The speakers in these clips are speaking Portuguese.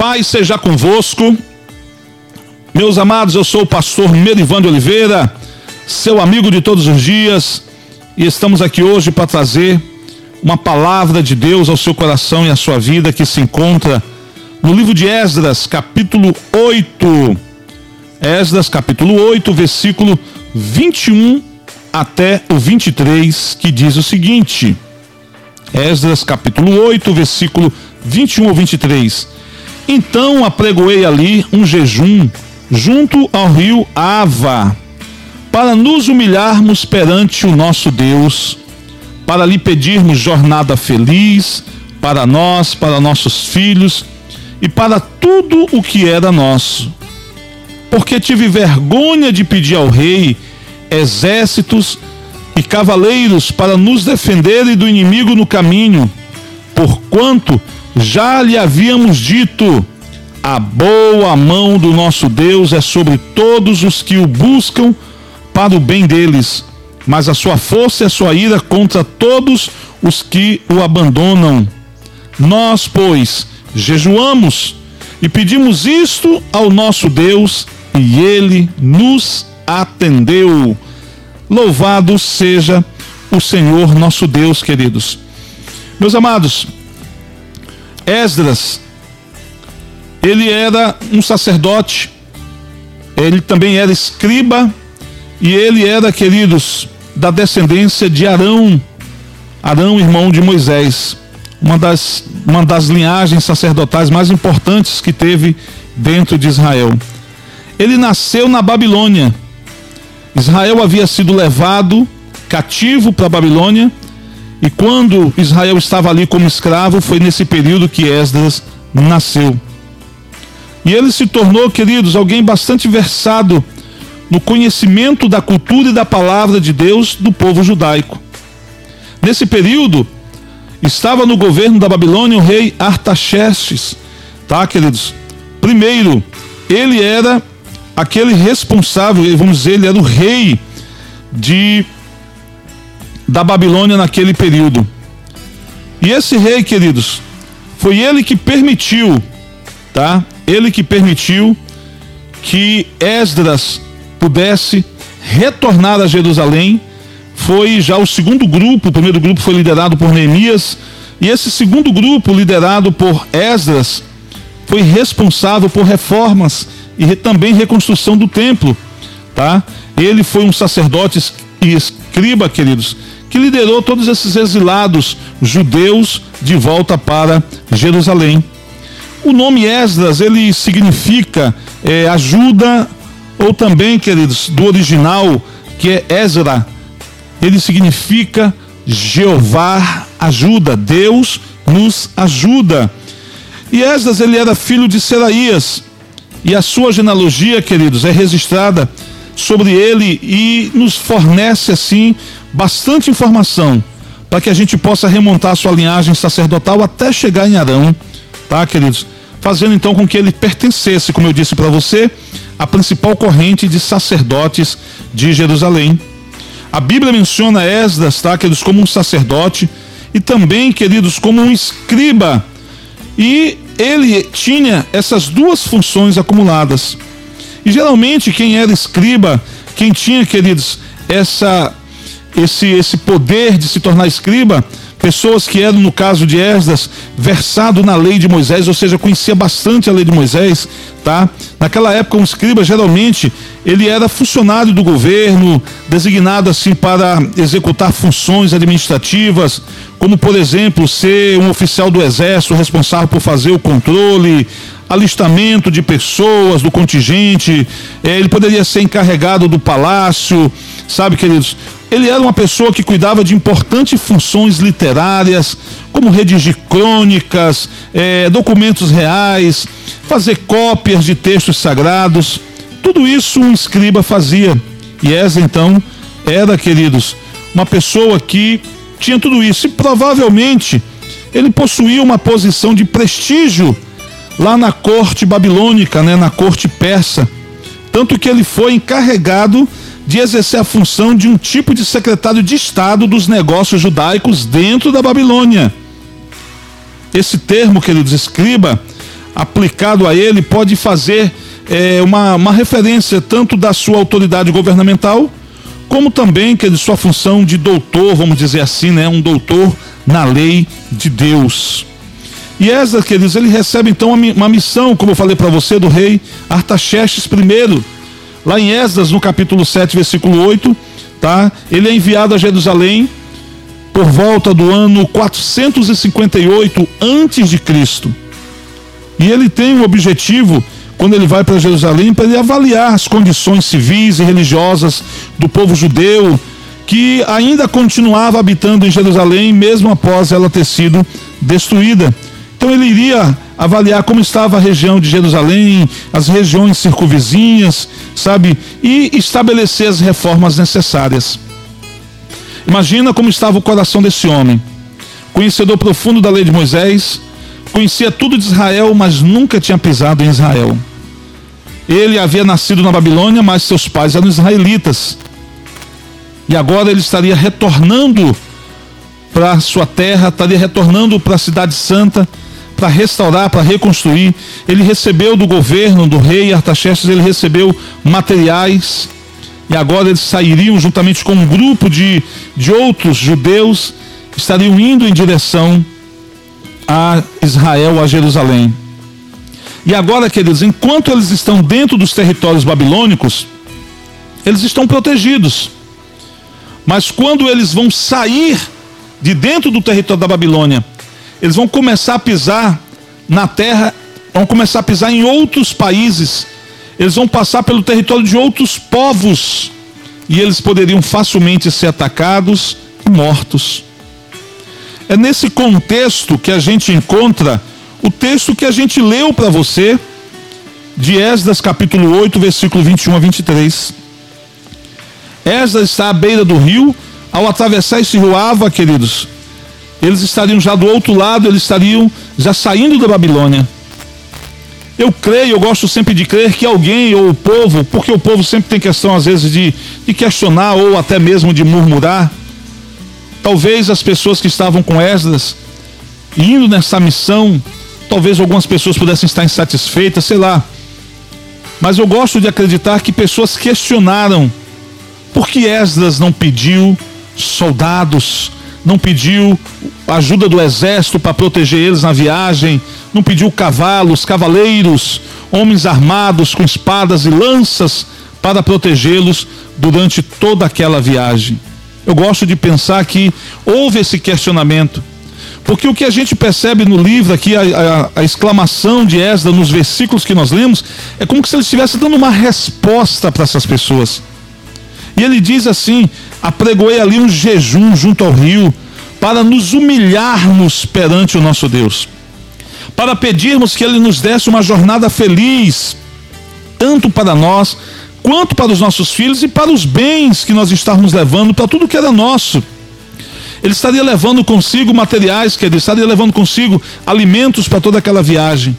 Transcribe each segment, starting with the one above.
Pai seja convosco. Meus amados, eu sou o pastor Merivan de Oliveira, seu amigo de todos os dias, e estamos aqui hoje para trazer uma palavra de Deus ao seu coração e à sua vida que se encontra no livro de Esdras, capítulo 8. Esdras, capítulo 8, versículo 21 até o 23, que diz o seguinte: Esdras, capítulo 8, versículo 21 ao 23. Então apregoei ali um jejum junto ao rio Ava, para nos humilharmos perante o nosso Deus, para lhe pedirmos jornada feliz para nós, para nossos filhos e para tudo o que era nosso. Porque tive vergonha de pedir ao rei exércitos e cavaleiros para nos defenderem do inimigo no caminho, porquanto já lhe havíamos dito: a boa mão do nosso Deus é sobre todos os que o buscam para o bem deles, mas a sua força e a sua ira contra todos os que o abandonam. Nós, pois, jejuamos e pedimos isto ao nosso Deus, e ele nos atendeu. Louvado seja o Senhor nosso Deus, queridos. Meus amados, Esdras, ele era um sacerdote, ele também era escriba, e ele era, queridos, da descendência de Arão, Arão, irmão de Moisés, uma das, uma das linhagens sacerdotais mais importantes que teve dentro de Israel. Ele nasceu na Babilônia. Israel havia sido levado cativo para a Babilônia, e quando Israel estava ali como escravo, foi nesse período que Esdras nasceu. E ele se tornou, queridos, alguém bastante versado no conhecimento da cultura e da palavra de Deus do povo judaico. Nesse período, estava no governo da Babilônia o rei Artaxerxes, tá, queridos? Primeiro, ele era aquele responsável, vamos dizer, ele era o rei de da Babilônia naquele período. E esse rei, queridos, foi ele que permitiu, tá? Ele que permitiu que Esdras pudesse retornar a Jerusalém. Foi já o segundo grupo, o primeiro grupo foi liderado por Neemias, e esse segundo grupo, liderado por Esdras, foi responsável por reformas e também reconstrução do templo, tá? Ele foi um sacerdote e escriba, queridos, que liderou todos esses exilados judeus de volta para Jerusalém. O nome Esdras, ele significa é, ajuda, ou também, queridos, do original, que é Ezra, ele significa Jeová ajuda, Deus nos ajuda. E Esdras, ele era filho de Seraías, e a sua genealogia, queridos, é registrada sobre ele e nos fornece, assim, bastante informação para que a gente possa remontar sua linhagem sacerdotal até chegar em Arão, tá, queridos? Fazendo então com que ele pertencesse, como eu disse para você, à principal corrente de sacerdotes de Jerusalém. A Bíblia menciona Esdras, tá, queridos, como um sacerdote e também, queridos, como um escriba. E ele tinha essas duas funções acumuladas. E geralmente quem era escriba, quem tinha, queridos, essa esse, esse poder de se tornar escriba, pessoas que eram, no caso de Esdras, versado na lei de Moisés, ou seja, conhecia bastante a lei de Moisés, tá? Naquela época, um escriba, geralmente, ele era funcionário do governo, designado assim para executar funções administrativas, como, por exemplo, ser um oficial do exército responsável por fazer o controle, alistamento de pessoas do contingente, é, ele poderia ser encarregado do palácio, sabe, queridos? Ele era uma pessoa que cuidava de importantes funções literárias, como redigir crônicas, é, documentos reais, fazer cópias de textos sagrados. Tudo isso um escriba fazia. E essa então era, queridos, uma pessoa que tinha tudo isso. E provavelmente ele possuía uma posição de prestígio lá na corte babilônica, né, na corte persa. Tanto que ele foi encarregado de exercer a função de um tipo de secretário de Estado dos negócios judaicos dentro da Babilônia. Esse termo, queridos, escriba, aplicado a ele pode fazer é, uma, uma referência tanto da sua autoridade governamental, como também que de sua função de doutor, vamos dizer assim, né? Um doutor na lei de Deus. E Esdras, queridos, ele recebe então uma missão, como eu falei para você, do rei Artaxerxes I. Lá em Esdras, no capítulo 7, versículo 8, tá? Ele é enviado a Jerusalém por volta do ano 458 antes de Cristo. E ele tem o objetivo quando ele vai para Jerusalém, para ele avaliar as condições civis e religiosas do povo judeu, que ainda continuava habitando em Jerusalém, mesmo após ela ter sido destruída. Então ele iria avaliar como estava a região de Jerusalém, as regiões circunvizinhas, sabe? E estabelecer as reformas necessárias. Imagina como estava o coração desse homem, conhecedor profundo da lei de Moisés, conhecia tudo de Israel, mas nunca tinha pisado em Israel. Ele havia nascido na Babilônia, mas seus pais eram israelitas. E agora ele estaria retornando para sua terra, estaria retornando para a cidade santa para restaurar, para reconstruir. Ele recebeu do governo do rei Artaxerxes, ele recebeu materiais. E agora eles sairiam juntamente com um grupo de, de outros judeus, estariam indo em direção a Israel, a Jerusalém. E agora, queridos, enquanto eles estão dentro dos territórios babilônicos, eles estão protegidos. Mas quando eles vão sair de dentro do território da Babilônia, eles vão começar a pisar na terra, vão começar a pisar em outros países, eles vão passar pelo território de outros povos, e eles poderiam facilmente ser atacados e mortos. É nesse contexto que a gente encontra o texto que a gente leu para você, de Esdras capítulo 8, versículo 21 a 23. Esdras está à beira do rio, ao atravessar esse rio Ava, queridos, eles estariam já do outro lado, eles estariam já saindo da Babilônia. Eu creio, eu gosto sempre de crer que alguém ou o povo, porque o povo sempre tem questão às vezes de, de questionar ou até mesmo de murmurar. Talvez as pessoas que estavam com Esdras, indo nessa missão, Talvez algumas pessoas pudessem estar insatisfeitas, sei lá. Mas eu gosto de acreditar que pessoas questionaram por que Esdras não pediu soldados, não pediu ajuda do exército para proteger eles na viagem, não pediu cavalos, cavaleiros, homens armados com espadas e lanças para protegê-los durante toda aquela viagem. Eu gosto de pensar que houve esse questionamento. Porque o que a gente percebe no livro aqui, a, a, a exclamação de Esdras nos versículos que nós lemos, é como se ele estivesse dando uma resposta para essas pessoas. E ele diz assim: apregoei ali um jejum junto ao rio, para nos humilharmos perante o nosso Deus, para pedirmos que Ele nos desse uma jornada feliz, tanto para nós, quanto para os nossos filhos e para os bens que nós estávamos levando, para tudo que era nosso. Ele estaria levando consigo materiais, quer dizer, estaria levando consigo alimentos para toda aquela viagem.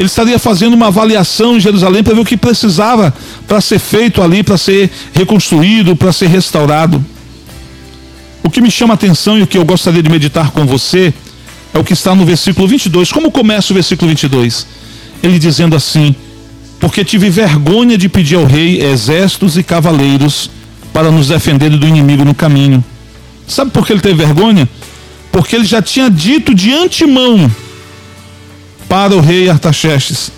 Ele estaria fazendo uma avaliação em Jerusalém para ver o que precisava para ser feito ali, para ser reconstruído, para ser restaurado. O que me chama a atenção e o que eu gostaria de meditar com você é o que está no versículo 22. Como começa o versículo 22? Ele dizendo assim: Porque tive vergonha de pedir ao rei exércitos e cavaleiros para nos defender do inimigo no caminho. Sabe por que ele teve vergonha? Porque ele já tinha dito de antemão para o rei Artaxerxes: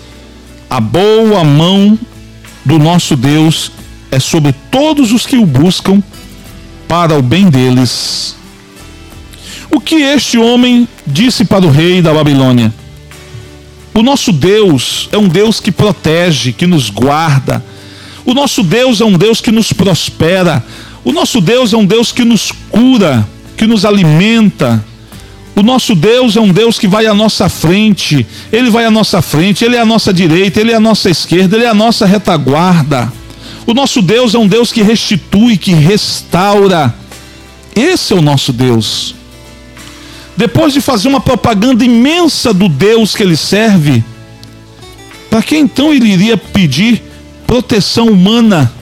a boa mão do nosso Deus é sobre todos os que o buscam para o bem deles. O que este homem disse para o rei da Babilônia? O nosso Deus é um Deus que protege, que nos guarda. O nosso Deus é um Deus que nos prospera. O nosso Deus é um Deus que nos cura, que nos alimenta. O nosso Deus é um Deus que vai à nossa frente, Ele vai à nossa frente, Ele é à nossa direita, Ele é à nossa esquerda, Ele é a nossa retaguarda. O nosso Deus é um Deus que restitui, que restaura. Esse é o nosso Deus. Depois de fazer uma propaganda imensa do Deus que ele serve, para que então ele iria pedir proteção humana?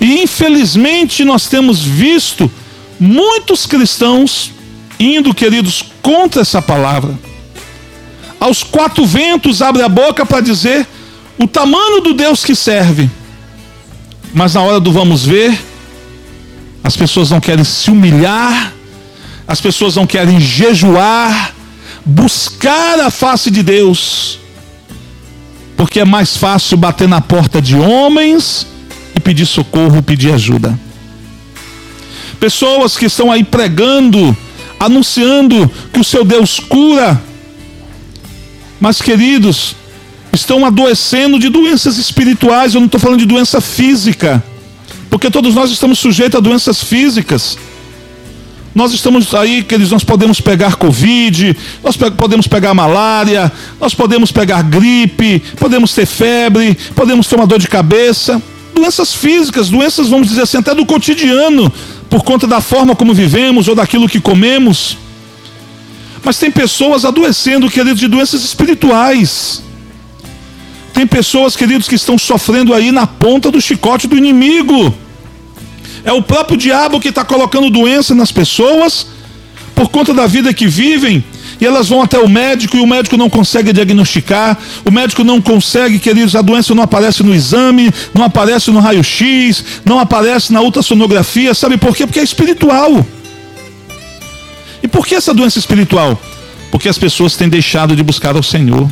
E infelizmente nós temos visto muitos cristãos indo, queridos, contra essa palavra. aos quatro ventos abre a boca para dizer o tamanho do Deus que serve. Mas na hora do vamos ver, as pessoas não querem se humilhar, as pessoas não querem jejuar, buscar a face de Deus, porque é mais fácil bater na porta de homens e pedir socorro, pedir ajuda. Pessoas que estão aí pregando, anunciando que o seu Deus cura, mas queridos, estão adoecendo de doenças espirituais, eu não estou falando de doença física, porque todos nós estamos sujeitos a doenças físicas. Nós estamos aí, queridos, nós podemos pegar Covid, nós podemos pegar malária, nós podemos pegar gripe, podemos ter febre, podemos ter uma dor de cabeça. Doenças físicas, doenças, vamos dizer assim, até do cotidiano, por conta da forma como vivemos ou daquilo que comemos. Mas tem pessoas adoecendo, queridos, de doenças espirituais. Tem pessoas, queridos, que estão sofrendo aí na ponta do chicote do inimigo. É o próprio diabo que está colocando doença nas pessoas por conta da vida que vivem. E elas vão até o médico e o médico não consegue diagnosticar. O médico não consegue, queridos, a doença não aparece no exame, não aparece no raio-x, não aparece na ultrassonografia. Sabe por quê? Porque é espiritual. E por que essa doença espiritual? Porque as pessoas têm deixado de buscar ao Senhor.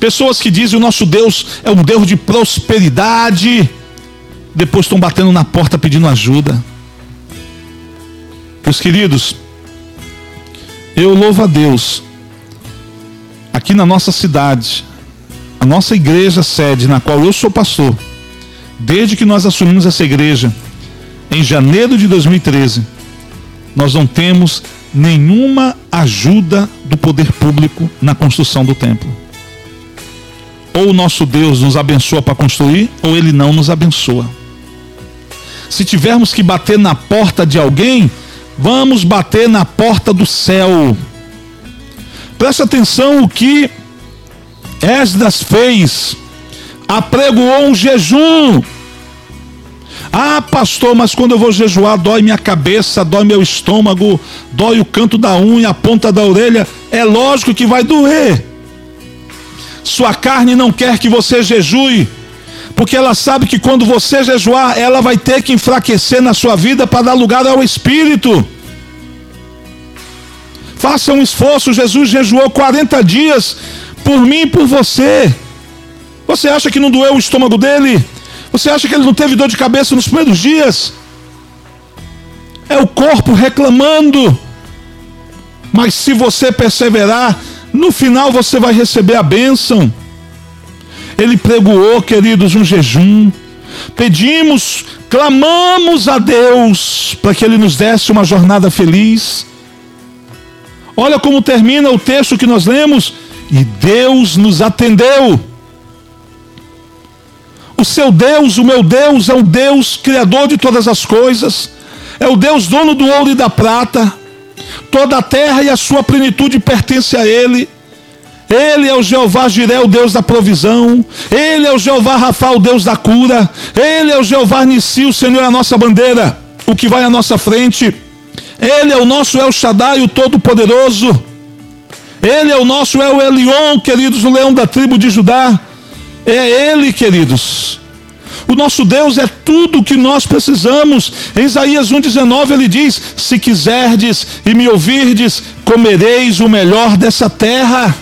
Pessoas que dizem o nosso Deus é um Deus de prosperidade depois estão batendo na porta pedindo ajuda. Meus queridos, eu louvo a Deus, aqui na nossa cidade, a nossa igreja sede, na qual eu sou pastor, desde que nós assumimos essa igreja, em janeiro de 2013, nós não temos nenhuma ajuda do poder público na construção do templo. Ou o nosso Deus nos abençoa para construir, ou ele não nos abençoa. Se tivermos que bater na porta de alguém, vamos bater na porta do céu. Preste atenção o que Esdras fez. Apregoou um jejum. Ah, pastor, mas quando eu vou jejuar, dói minha cabeça, dói meu estômago, dói o canto da unha, a ponta da orelha. É lógico que vai doer. Sua carne não quer que você jejue porque ela sabe que quando você jejuar, ela vai ter que enfraquecer na sua vida para dar lugar ao Espírito. Faça um esforço, Jesus jejuou 40 dias por mim e por você. Você acha que não doeu o estômago dele? Você acha que ele não teve dor de cabeça nos primeiros dias? É o corpo reclamando. Mas se você perseverar, no final você vai receber a bênção. Ele pregoou, queridos, um jejum. Pedimos, clamamos a Deus para que Ele nos desse uma jornada feliz. Olha como termina o texto que nós lemos. E Deus nos atendeu. O seu Deus, o meu Deus, é o Deus criador de todas as coisas. É o Deus dono do ouro e da prata. Toda a terra e a sua plenitude pertence a Ele. Ele é o Jeová Jiré, o Deus da provisão. Ele é o Jeová Rafa, o Deus da cura. Ele é o Jeová Nissi, o Senhor é a nossa bandeira, o que vai à nossa frente. Ele é o nosso El Shaddai, o Todo-Poderoso. Ele é o nosso El Elion, queridos, o leão da tribo de Judá. É Ele, queridos. O nosso Deus é tudo o que nós precisamos. Em Isaías 1,19 ele diz: Se quiserdes e me ouvirdes, comereis o melhor dessa terra.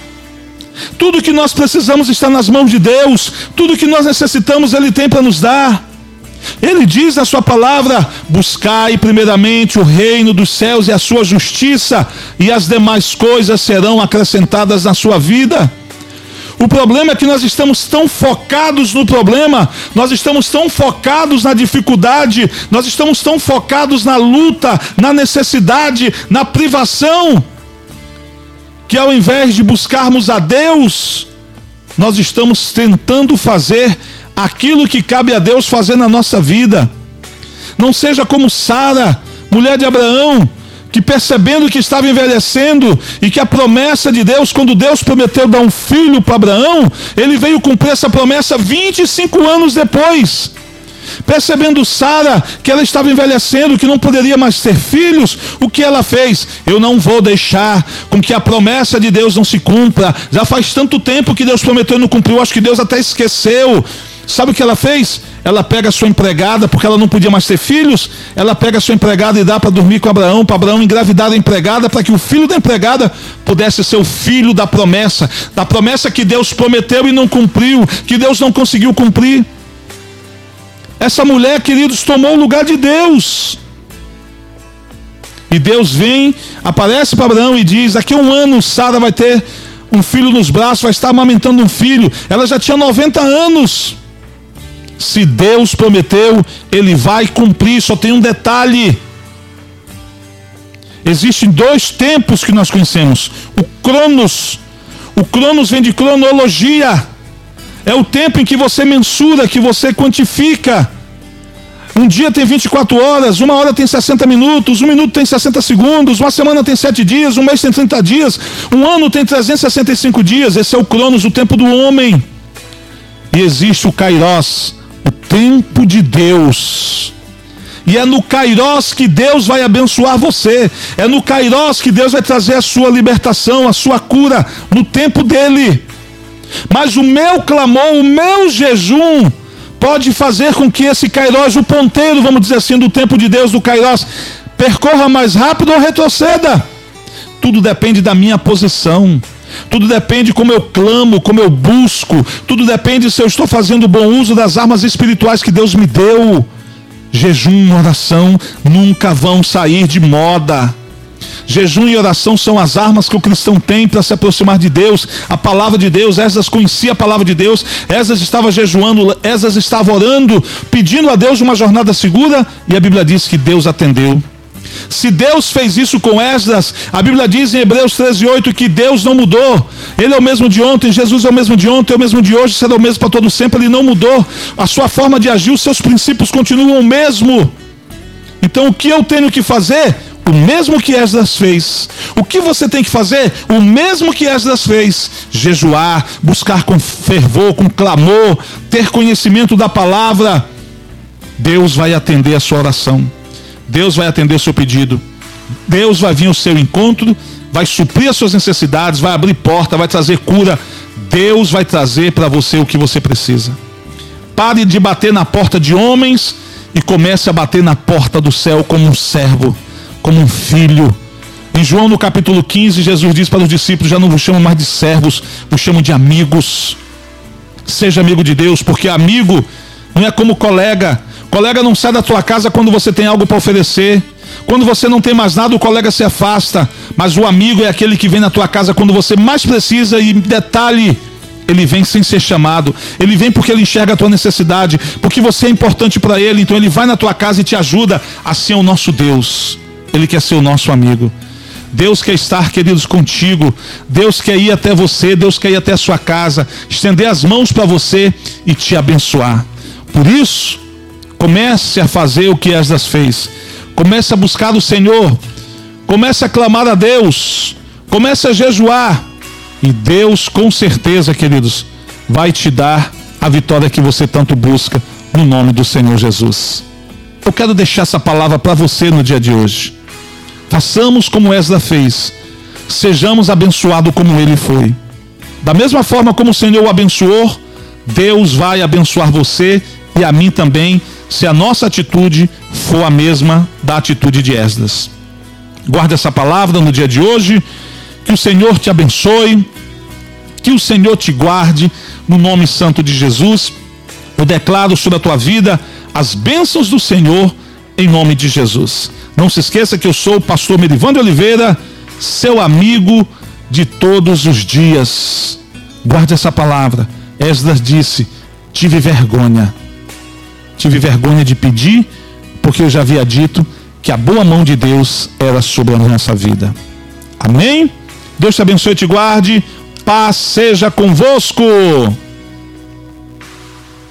Tudo que nós precisamos está nas mãos de Deus. Tudo que nós necessitamos, Ele tem para nos dar. Ele diz na Sua palavra: buscai primeiramente o reino dos céus e a sua justiça, e as demais coisas serão acrescentadas na sua vida. O problema é que nós estamos tão focados no problema, nós estamos tão focados na dificuldade, nós estamos tão focados na luta, na necessidade, na privação que ao invés de buscarmos a Deus, nós estamos tentando fazer aquilo que cabe a Deus fazer na nossa vida. Não seja como Sara, mulher de Abraão, que percebendo que estava envelhecendo e que a promessa de Deus, quando Deus prometeu dar um filho para Abraão, ele veio cumprir essa promessa 25 anos depois. Percebendo Sara que ela estava envelhecendo, que não poderia mais ter filhos, o que ela fez? Eu não vou deixar com que a promessa de Deus não se cumpra. Já faz tanto tempo que Deus prometeu e não cumpriu, acho que Deus até esqueceu. Sabe o que ela fez? Ela pega a sua empregada, porque ela não podia mais ter filhos, ela pega a sua empregada e dá para dormir com Abraão, para Abraão engravidar a empregada, para que o filho da empregada pudesse ser o filho da promessa, da promessa que Deus prometeu e não cumpriu, que Deus não conseguiu cumprir. Essa mulher, queridos, tomou o lugar de Deus. E Deus vem, aparece para Abraão e diz: Daqui a um ano Sara vai ter um filho nos braços, vai estar amamentando um filho. Ela já tinha 90 anos. Se Deus prometeu, Ele vai cumprir. Só tem um detalhe. Existem dois tempos que nós conhecemos: o Cronos. O Cronos vem de cronologia. É o tempo em que você mensura, que você quantifica. Um dia tem 24 horas, uma hora tem 60 minutos, um minuto tem 60 segundos, uma semana tem 7 dias, um mês tem 30 dias, um ano tem 365 dias. Esse é o Cronos, o tempo do homem. E existe o Kairos, o tempo de Deus. E é no Kairos que Deus vai abençoar você. É no Kairos que Deus vai trazer a sua libertação, a sua cura, no tempo dele. Mas o meu clamor, o meu jejum, pode fazer com que esse Kairos, o ponteiro, vamos dizer assim, do tempo de Deus, do Kairos, percorra mais rápido ou retroceda. Tudo depende da minha posição. Tudo depende como eu clamo, como eu busco. Tudo depende se eu estou fazendo bom uso das armas espirituais que Deus me deu. Jejum oração nunca vão sair de moda. Jejum e oração são as armas que o cristão tem para se aproximar de Deus. A palavra de Deus, Esdras conhecia a palavra de Deus, Esdras estava jejuando, Esdras estava orando, pedindo a Deus uma jornada segura, e a Bíblia diz que Deus atendeu. Se Deus fez isso com Esdras, a Bíblia diz em Hebreus 13:8 que Deus não mudou. Ele é o mesmo de ontem, Jesus é o mesmo de ontem, é o mesmo de hoje, será o mesmo para todo sempre, ele não mudou. A sua forma de agir, os seus princípios continuam o mesmo. Então o que eu tenho que fazer? O mesmo que Esdras fez. O que você tem que fazer? O mesmo que Esdras fez: jejuar, buscar com fervor, com clamor, ter conhecimento da palavra. Deus vai atender a sua oração. Deus vai atender o seu pedido. Deus vai vir ao seu encontro, vai suprir as suas necessidades, vai abrir porta, vai trazer cura. Deus vai trazer para você o que você precisa. Pare de bater na porta de homens e comece a bater na porta do céu como um servo, como um filho. Em João no capítulo 15, Jesus diz para os discípulos: Já não vos chamo mais de servos, vos chamo de amigos. Seja amigo de Deus, porque amigo não é como colega, Colega não sai da tua casa quando você tem algo para oferecer. Quando você não tem mais nada, o colega se afasta. Mas o amigo é aquele que vem na tua casa quando você mais precisa. E detalhe, ele vem sem ser chamado. Ele vem porque ele enxerga a tua necessidade. Porque você é importante para ele. Então ele vai na tua casa e te ajuda. Assim é o nosso Deus. Ele quer ser o nosso amigo. Deus quer estar, queridos, contigo. Deus quer ir até você. Deus quer ir até a sua casa. Estender as mãos para você e te abençoar. Por isso, Comece a fazer o que Esdras fez. Comece a buscar o Senhor. Comece a clamar a Deus. Comece a jejuar. E Deus, com certeza, queridos, vai te dar a vitória que você tanto busca no nome do Senhor Jesus. Eu quero deixar essa palavra para você no dia de hoje. Façamos como Esdras fez. Sejamos abençoados como ele foi. Da mesma forma como o Senhor o abençoou, Deus vai abençoar você e a mim também se a nossa atitude for a mesma da atitude de Esdras. Guarde essa palavra no dia de hoje. Que o Senhor te abençoe. Que o Senhor te guarde. No nome santo de Jesus. Eu declaro sobre a tua vida as bênçãos do Senhor em nome de Jesus. Não se esqueça que eu sou o pastor Merivando Oliveira, seu amigo de todos os dias. Guarde essa palavra. Esdras disse: tive vergonha tive vergonha de pedir, porque eu já havia dito que a boa mão de Deus era sobre a nossa vida. Amém? Deus te abençoe e te guarde. Paz seja convosco.